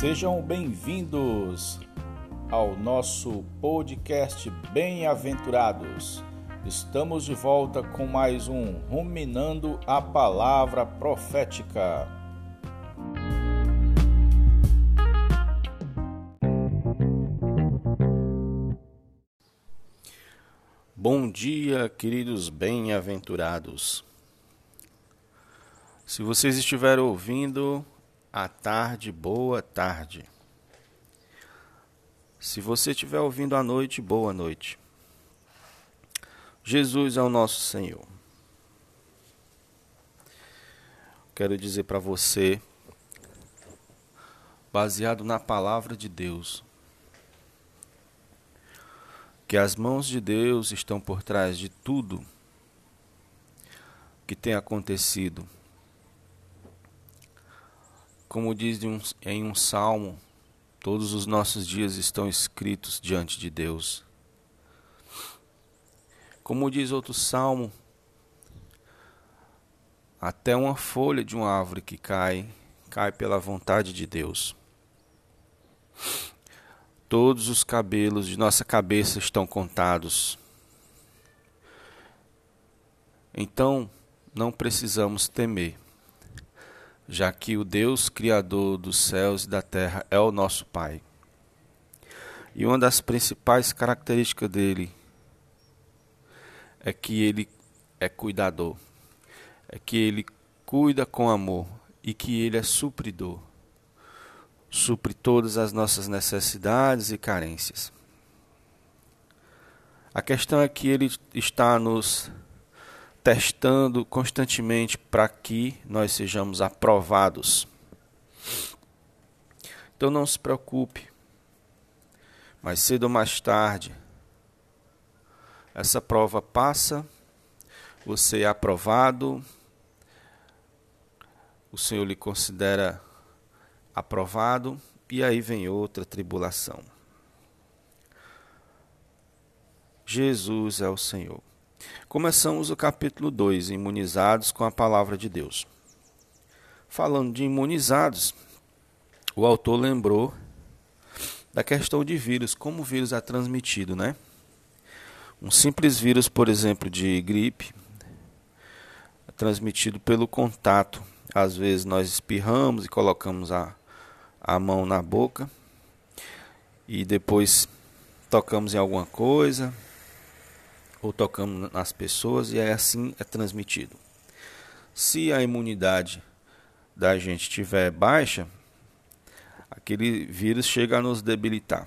Sejam bem-vindos ao nosso podcast Bem-aventurados. Estamos de volta com mais um Ruminando a Palavra Profética. Bom dia, queridos bem-aventurados. Se vocês estiverem ouvindo, a tarde, boa tarde. Se você estiver ouvindo à noite, boa noite. Jesus é o nosso Senhor. Quero dizer para você, baseado na palavra de Deus, que as mãos de Deus estão por trás de tudo que tem acontecido. Como diz em um salmo, todos os nossos dias estão escritos diante de Deus. Como diz outro salmo, até uma folha de uma árvore que cai, cai pela vontade de Deus. Todos os cabelos de nossa cabeça estão contados. Então, não precisamos temer, já que o Deus Criador dos céus e da terra é o nosso Pai. E uma das principais características dele é que ele é cuidador, é que ele cuida com amor e que ele é supridor supre todas as nossas necessidades e carências. A questão é que Ele está nos testando constantemente para que nós sejamos aprovados. Então não se preocupe, mais cedo ou mais tarde, essa prova passa, você é aprovado, o Senhor lhe considera aprovado, e aí vem outra tribulação. Jesus é o Senhor. Começamos o capítulo 2, imunizados com a palavra de Deus. Falando de imunizados, o autor lembrou da questão de vírus, como o vírus é transmitido, né? Um simples vírus, por exemplo, de gripe, é transmitido pelo contato. Às vezes nós espirramos e colocamos a a mão na boca e depois tocamos em alguma coisa ou tocamos nas pessoas e é assim é transmitido. Se a imunidade da gente estiver baixa, aquele vírus chega a nos debilitar.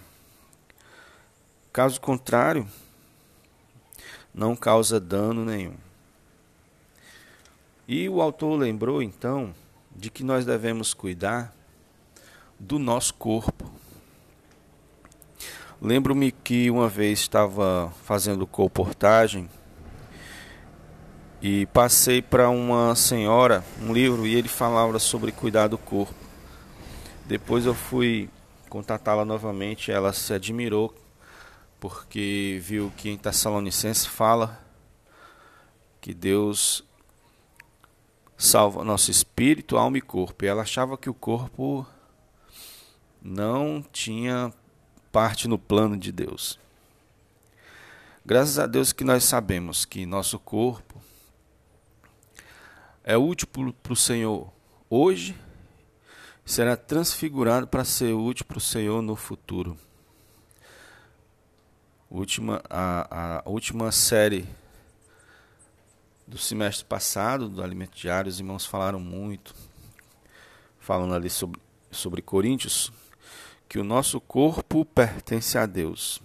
Caso contrário, não causa dano nenhum. E o autor lembrou então de que nós devemos cuidar do nosso corpo. Lembro-me que uma vez estava fazendo comportagem e passei para uma senhora um livro e ele falava sobre cuidar do corpo. Depois eu fui contatá-la novamente, ela se admirou porque viu que em Tessalonicenses fala que Deus salva nosso espírito, alma e corpo. E ela achava que o corpo não tinha parte no plano de Deus. Graças a Deus que nós sabemos que nosso corpo é útil para o Senhor hoje, será transfigurado para ser útil para o Senhor no futuro. Última, a, a última série do semestre passado, do Alimento Diário, os irmãos falaram muito, falando ali sobre, sobre Coríntios, que o nosso corpo pertence a Deus.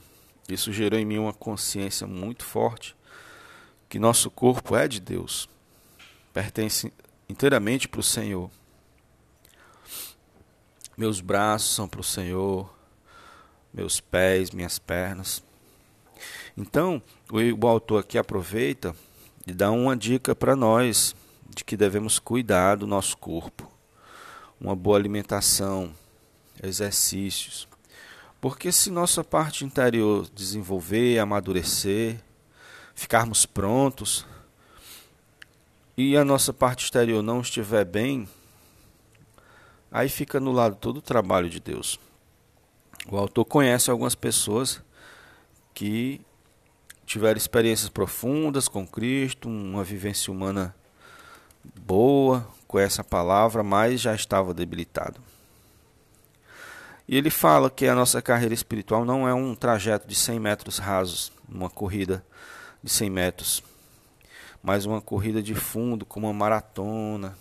Isso gerou em mim uma consciência muito forte que nosso corpo é de Deus, pertence inteiramente para o Senhor. Meus braços são para o Senhor, meus pés, minhas pernas. Então, o autor aqui aproveita e dá uma dica para nós de que devemos cuidar do nosso corpo. Uma boa alimentação, exercícios. Porque se nossa parte interior desenvolver, amadurecer, ficarmos prontos, e a nossa parte exterior não estiver bem, aí fica anulado todo o trabalho de Deus. O autor conhece algumas pessoas que tiveram experiências profundas com Cristo, uma vivência humana boa com essa palavra, mas já estava debilitado. E ele fala que a nossa carreira espiritual não é um trajeto de 100 metros rasos, uma corrida de 100 metros, mas uma corrida de fundo, como uma maratona,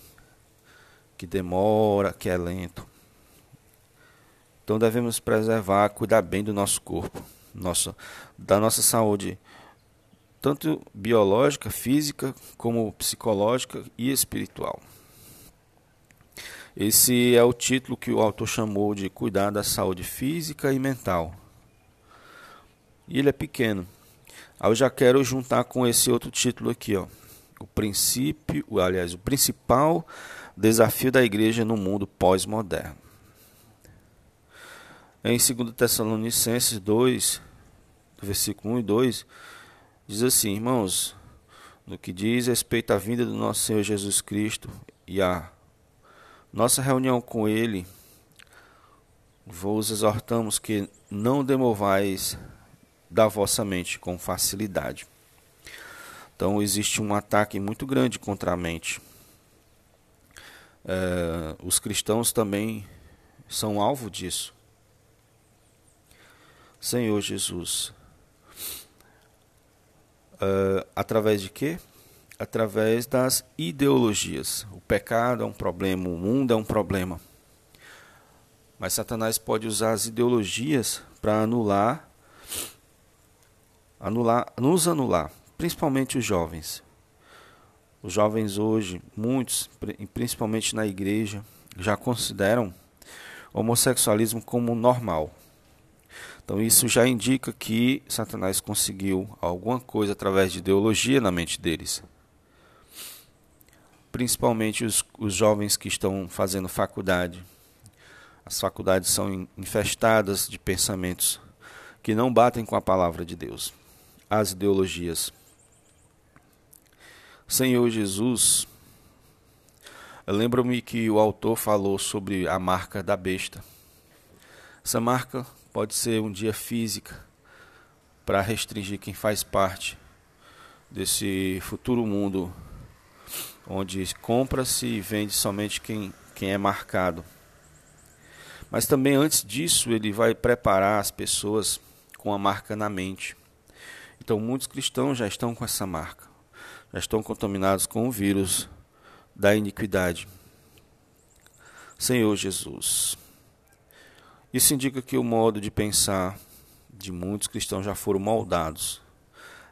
que demora, que é lento. Então devemos preservar, cuidar bem do nosso corpo, nosso, da nossa saúde, tanto biológica, física, como psicológica e espiritual. Esse é o título que o autor chamou de Cuidar da Saúde Física e Mental. E ele é pequeno. Aí eu já quero juntar com esse outro título aqui, ó. O princípio, aliás, o principal desafio da igreja no mundo pós-moderno. Em 2 Tessalonicenses 2, versículo 1 e 2, diz assim: Irmãos, no que diz respeito à vinda do nosso Senhor Jesus Cristo e à nossa reunião com Ele, vos exortamos que não demovais da vossa mente com facilidade. Então, existe um ataque muito grande contra a mente. É, os cristãos também são alvo disso. Senhor Jesus. Uh, através de quê? Através das ideologias. O pecado é um problema, o mundo é um problema. Mas Satanás pode usar as ideologias para anular, anular, nos anular, principalmente os jovens. Os jovens hoje, muitos, principalmente na igreja, já consideram homossexualismo como normal. Então isso já indica que Satanás conseguiu alguma coisa através de ideologia na mente deles. Principalmente os, os jovens que estão fazendo faculdade. As faculdades são infestadas de pensamentos que não batem com a palavra de Deus. As ideologias. Senhor Jesus, lembro-me que o autor falou sobre a marca da besta. Essa marca pode ser um dia física para restringir quem faz parte desse futuro mundo onde compra-se e vende somente quem, quem é marcado. Mas também antes disso, ele vai preparar as pessoas com a marca na mente. Então, muitos cristãos já estão com essa marca, já estão contaminados com o vírus da iniquidade. Senhor Jesus, isso indica que o modo de pensar de muitos cristãos já foram moldados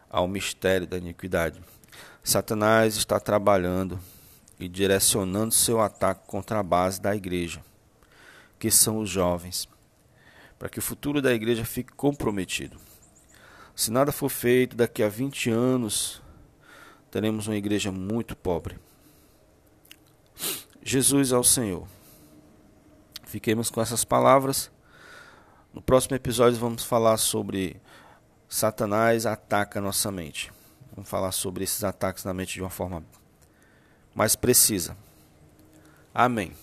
ao mistério da iniquidade. Satanás está trabalhando e direcionando seu ataque contra a base da igreja, que são os jovens, para que o futuro da igreja fique comprometido. Se nada for feito, daqui a 20 anos teremos uma igreja muito pobre. Jesus ao Senhor. Fiquemos com essas palavras. No próximo episódio vamos falar sobre Satanás ataca nossa mente. Vamos falar sobre esses ataques na mente de uma forma mais precisa. Amém.